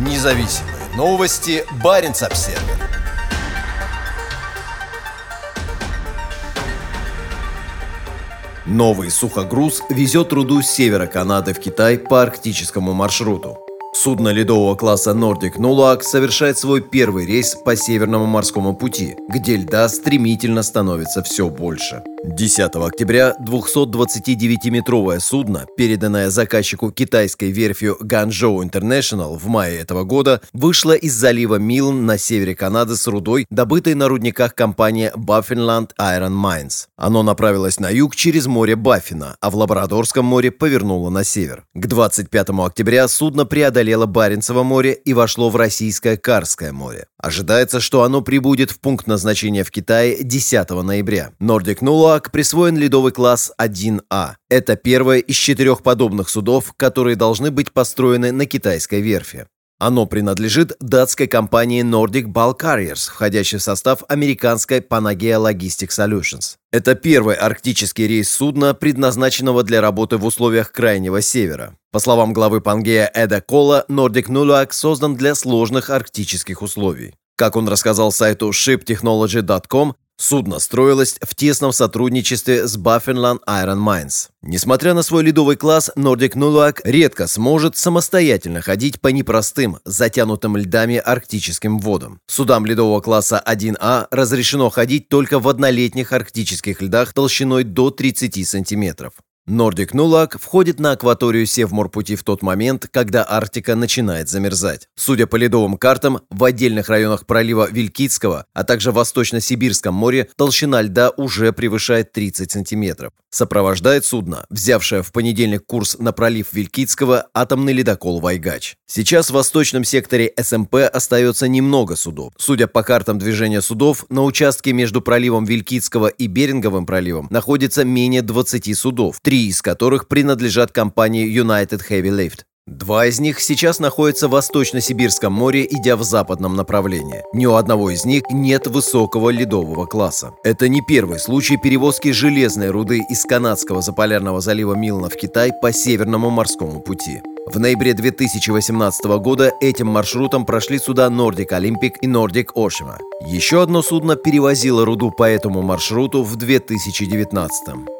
Независимые новости. Барин обсерва Новый сухогруз везет руду с севера Канады в Китай по арктическому маршруту. Судно ледового класса Nordic Nulak совершает свой первый рейс по Северному морскому пути, где льда стремительно становится все больше. 10 октября 229-метровое судно, переданное заказчику китайской верфью Guangzhou International в мае этого года, вышло из залива Милн на севере Канады с рудой, добытой на рудниках компании Baffinland Iron Mines. Оно направилось на юг через море Баффина, а в Лабрадорском море повернуло на север. К 25 октября судно преодолело Баренцево море и вошло в российское Карское море. Ожидается, что оно прибудет в пункт назначения в Китае 10 ноября. Nordic Nulak присвоен ледовый класс 1А. Это первое из четырех подобных судов, которые должны быть построены на китайской верфи. Оно принадлежит датской компании Nordic Bulk Carriers, входящей в состав американской Panagea Logistic Solutions. Это первый арктический рейс судна, предназначенного для работы в условиях Крайнего Севера. По словам главы Пангея Эда Кола, Nordic Nuluak создан для сложных арктических условий. Как он рассказал сайту shiptechnology.com, Судно строилось в тесном сотрудничестве с Baffinland Iron Mines. Несмотря на свой ледовый класс, Nordic Nuluak редко сможет самостоятельно ходить по непростым, затянутым льдами арктическим водам. Судам ледового класса 1А разрешено ходить только в однолетних арктических льдах толщиной до 30 сантиметров. Нордик Нулак входит на акваторию Севморпути в тот момент, когда Арктика начинает замерзать. Судя по ледовым картам, в отдельных районах пролива Вилькицкого, а также в Восточно-Сибирском море толщина льда уже превышает 30 сантиметров. Сопровождает судно, взявшее в понедельник курс на пролив Вилькицкого, атомный ледокол «Вайгач». Сейчас в восточном секторе СМП остается немного судов. Судя по картам движения судов, на участке между проливом Вилькицкого и Беринговым проливом находится менее 20 судов, три из которых принадлежат компании United Heavy Lift. Два из них сейчас находятся в Восточно-Сибирском море, идя в западном направлении. Ни у одного из них нет высокого ледового класса. Это не первый случай перевозки железной руды из канадского заполярного залива Милна в Китай по Северному морскому пути. В ноябре 2018 года этим маршрутом прошли суда Nordic Olympic и Nordic Oshima. Еще одно судно перевозило руду по этому маршруту в 2019